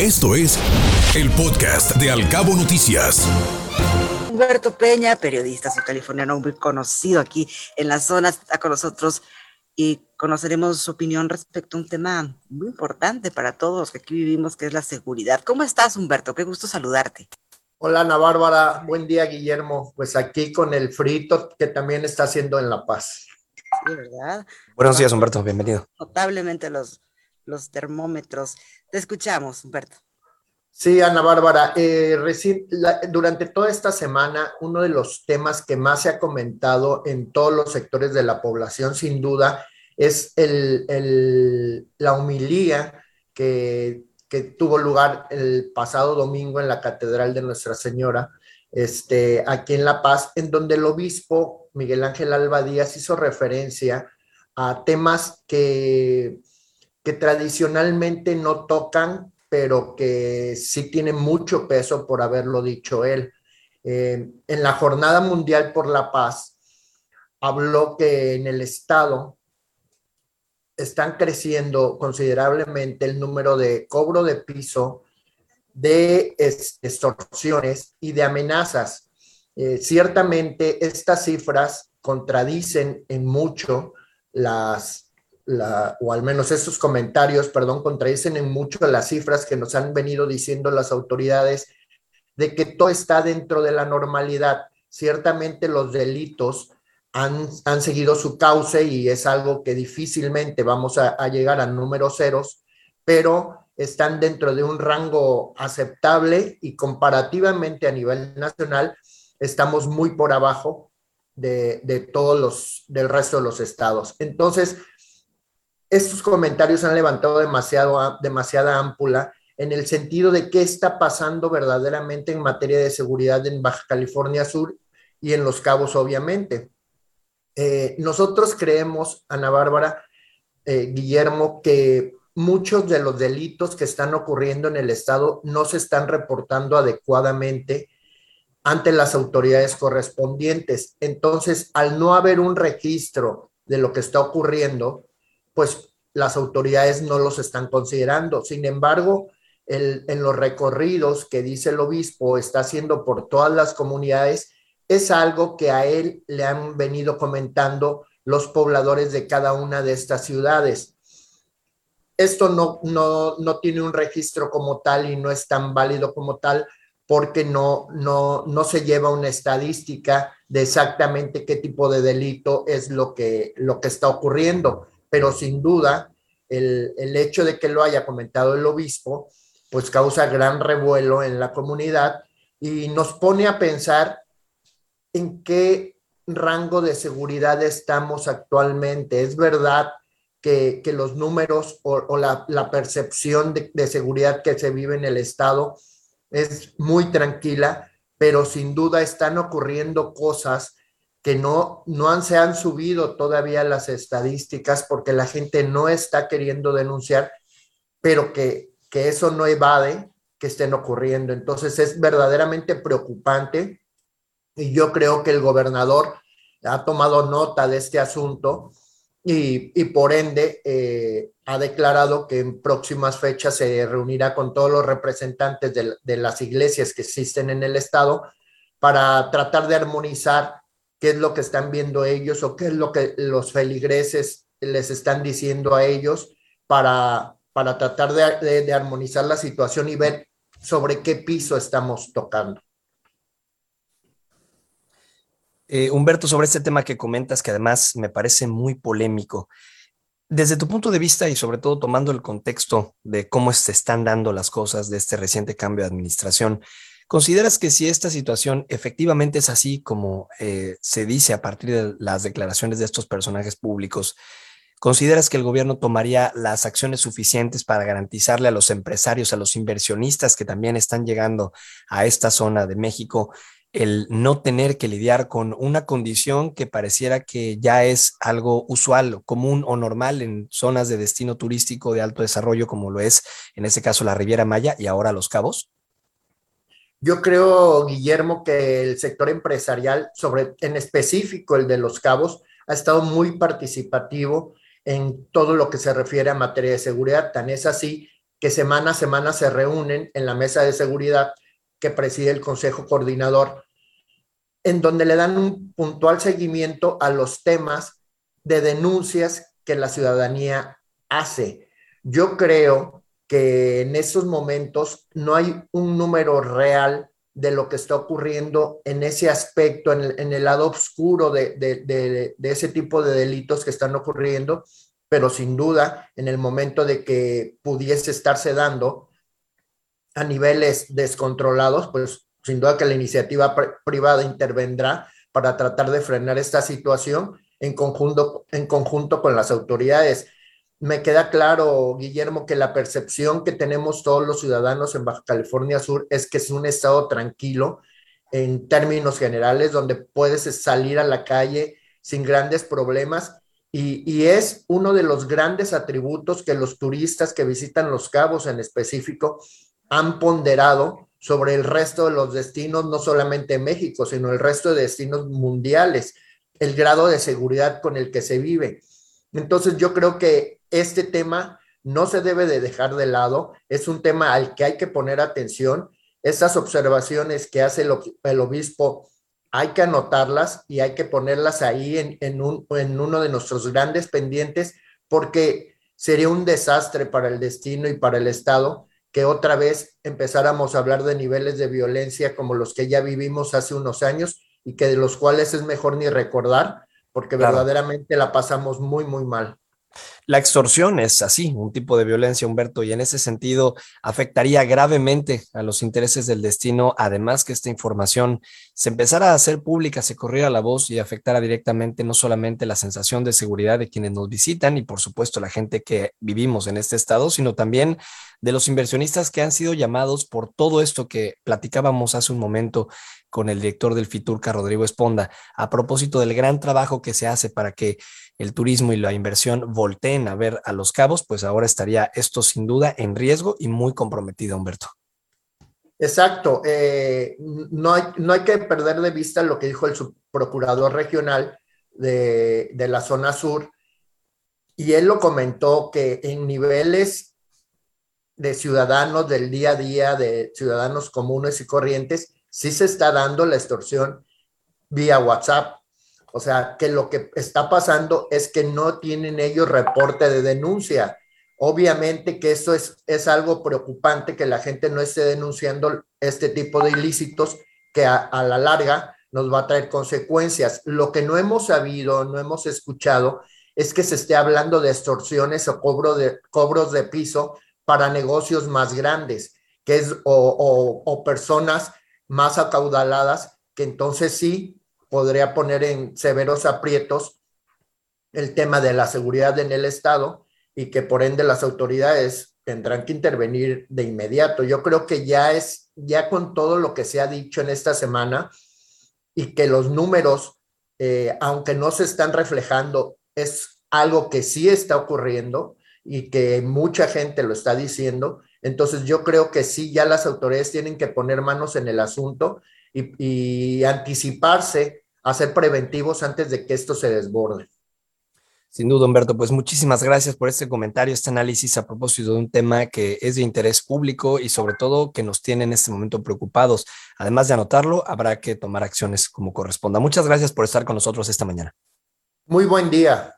Esto es el podcast de Alcabo Noticias. Humberto Peña, periodista californiano muy conocido aquí en la zona, está con nosotros y conoceremos su opinión respecto a un tema muy importante para todos los que aquí vivimos, que es la seguridad. ¿Cómo estás, Humberto? Qué gusto saludarte. Hola, Ana Bárbara. Buen día, Guillermo. Pues aquí con el frito que también está haciendo en La Paz. Sí, ¿verdad? Buenos días, Humberto. Bienvenido. Notablemente los, los termómetros. Te escuchamos, Humberto. Sí, Ana Bárbara, eh, durante toda esta semana, uno de los temas que más se ha comentado en todos los sectores de la población, sin duda, es el, la humilía que, que, tuvo lugar el pasado domingo en la Catedral de Nuestra Señora, este, aquí en La Paz, en donde el obispo Miguel Ángel Alba Díaz hizo referencia a temas que, que tradicionalmente no tocan pero que sí tiene mucho peso por haberlo dicho él. Eh, en la Jornada Mundial por la Paz, habló que en el Estado están creciendo considerablemente el número de cobro de piso, de extorsiones y de amenazas. Eh, ciertamente estas cifras contradicen en mucho las o al menos esos comentarios, perdón, contradicen en mucho las cifras que nos han venido diciendo las autoridades de que todo está dentro de la normalidad. Ciertamente los delitos han, han seguido su cauce y es algo que difícilmente vamos a, a llegar a números ceros, pero están dentro de un rango aceptable y comparativamente a nivel nacional estamos muy por abajo de, de todos los, del resto de los estados. Entonces, estos comentarios han levantado demasiado, demasiada ámpula en el sentido de qué está pasando verdaderamente en materia de seguridad en Baja California Sur y en Los Cabos, obviamente. Eh, nosotros creemos, Ana Bárbara, eh, Guillermo, que muchos de los delitos que están ocurriendo en el Estado no se están reportando adecuadamente ante las autoridades correspondientes. Entonces, al no haber un registro de lo que está ocurriendo, pues las autoridades no los están considerando. Sin embargo, en los recorridos que dice el obispo está haciendo por todas las comunidades, es algo que a él le han venido comentando los pobladores de cada una de estas ciudades. Esto no, no, no tiene un registro como tal y no es tan válido como tal porque no, no, no se lleva una estadística de exactamente qué tipo de delito es lo que, lo que está ocurriendo pero sin duda el, hecho de que lo haya comentado el obispo, pues causa gran revuelo en la comunidad y nos pone a pensar en qué rango de seguridad estamos actualmente. Es verdad que, los números o, la, percepción de, de, seguridad que se vive en el Estado es muy tranquila, pero sin duda están ocurriendo cosas que no, no han, se han subido todavía las estadísticas porque la gente no está queriendo denunciar, pero que, que eso no evade que estén ocurriendo. Entonces es verdaderamente preocupante y yo creo que el gobernador ha tomado nota de este asunto y, y por ende eh, ha declarado que en próximas fechas se reunirá con todos los representantes de, de las iglesias que existen en el estado para tratar de armonizar qué es lo que están viendo ellos o qué es lo que los feligreses les están diciendo a ellos para, para tratar de, armonizar la situación y ver sobre qué piso estamos tocando. Eh, Humberto, sobre este tema que comentas, que además me parece muy polémico, desde tu punto de vista y sobre todo tomando el contexto de cómo se están dando las cosas de este reciente cambio de administración, ¿Consideras que si esta situación efectivamente es así como eh, se dice a partir de las declaraciones de estos personajes públicos, ¿consideras que el gobierno tomaría las acciones suficientes para garantizarle a los empresarios, a los inversionistas que también están llegando a esta zona de México, el no tener que lidiar con una condición que pareciera que ya es algo usual, común o normal en zonas de destino turístico de alto desarrollo, como lo es en este caso la Riviera Maya y ahora Los Cabos? Yo creo, Guillermo, que el sector empresarial, sobre, en específico el de los cabos, ha estado muy participativo en todo lo que se refiere a materia de seguridad. Tan es así que semana a semana se reúnen en la mesa de seguridad que preside el Consejo Coordinador, en donde le dan un puntual seguimiento a los temas de denuncias que la ciudadanía hace. Yo creo que en estos momentos no hay un número real de lo que está ocurriendo en ese aspecto, en el, lado oscuro de, de, ese tipo de delitos que están ocurriendo, pero sin duda, en el momento de que pudiese estarse dando a niveles descontrolados, pues sin duda que la iniciativa privada intervendrá para tratar de frenar esta situación en conjunto, en conjunto con las autoridades me queda claro, Guillermo, que la percepción que tenemos todos los ciudadanos en Baja California Sur es que es un estado tranquilo en términos generales, donde puedes salir a la calle sin grandes problemas y, y, es uno de los grandes atributos que los turistas que visitan los cabos en específico han ponderado sobre el resto de los destinos, no solamente México, sino el resto de destinos mundiales, el grado de seguridad con el que se vive. Entonces yo creo que este tema no se debe de dejar de lado, es un tema al que hay que poner atención. Estas observaciones que hace el, obispo hay que anotarlas y hay que ponerlas ahí en, en, uno de nuestros grandes pendientes porque sería un desastre para el destino y para el Estado que otra vez empezáramos a hablar de niveles de violencia como los que ya vivimos hace unos años y que de los cuales es mejor ni recordar porque verdaderamente la pasamos muy, muy mal. La extorsión es así, un tipo de violencia, Humberto, y en ese sentido afectaría gravemente a los intereses del destino, además que esta información se empezara a hacer pública, se corriera la voz y afectara directamente no solamente la sensación de seguridad de quienes nos visitan y por supuesto la gente que vivimos en este estado, sino también de los inversionistas que han sido llamados por todo esto que platicábamos hace un momento con el director del Fiturca, Rodrigo Esponda, a propósito del gran trabajo que se hace para que el turismo y la inversión volteen a ver a los cabos, pues ahora estaría esto sin duda en riesgo y muy comprometido, Humberto. Exacto. Eh, no, hay, no hay que perder de vista lo que dijo el subprocurador regional de, de la zona sur, y él lo comentó que en niveles de ciudadanos del día a día, de ciudadanos comunes y corrientes, sí se está dando la extorsión vía WhatsApp. O sea, que lo que está pasando es que no tienen ellos reporte de denuncia. Obviamente que eso es, es algo preocupante que la gente no esté denunciando este tipo de ilícitos que a, la larga nos va a traer consecuencias. Lo que no hemos sabido, no hemos escuchado, es que se esté hablando de extorsiones o cobro de, cobros de piso para negocios más grandes, que es o, o personas más acaudaladas, que entonces sí podría poner en severos aprietos el tema de la seguridad en el Estado y que por ende las autoridades tendrán que intervenir de inmediato. Yo creo que ya es, ya con todo lo que se ha dicho en esta semana y que los números, eh, aunque no se están reflejando, es algo que sí está ocurriendo y que mucha gente lo está diciendo. Entonces yo creo que sí, ya las autoridades tienen que poner manos en el asunto y, anticiparse a ser preventivos antes de que esto se desborde. Sin duda, Humberto, pues muchísimas gracias por este comentario, este análisis a propósito de un tema que es de interés público y sobre todo que nos tiene en este momento preocupados. Además de anotarlo, habrá que tomar acciones como corresponda. Muchas gracias por estar con nosotros esta mañana. Muy buen día.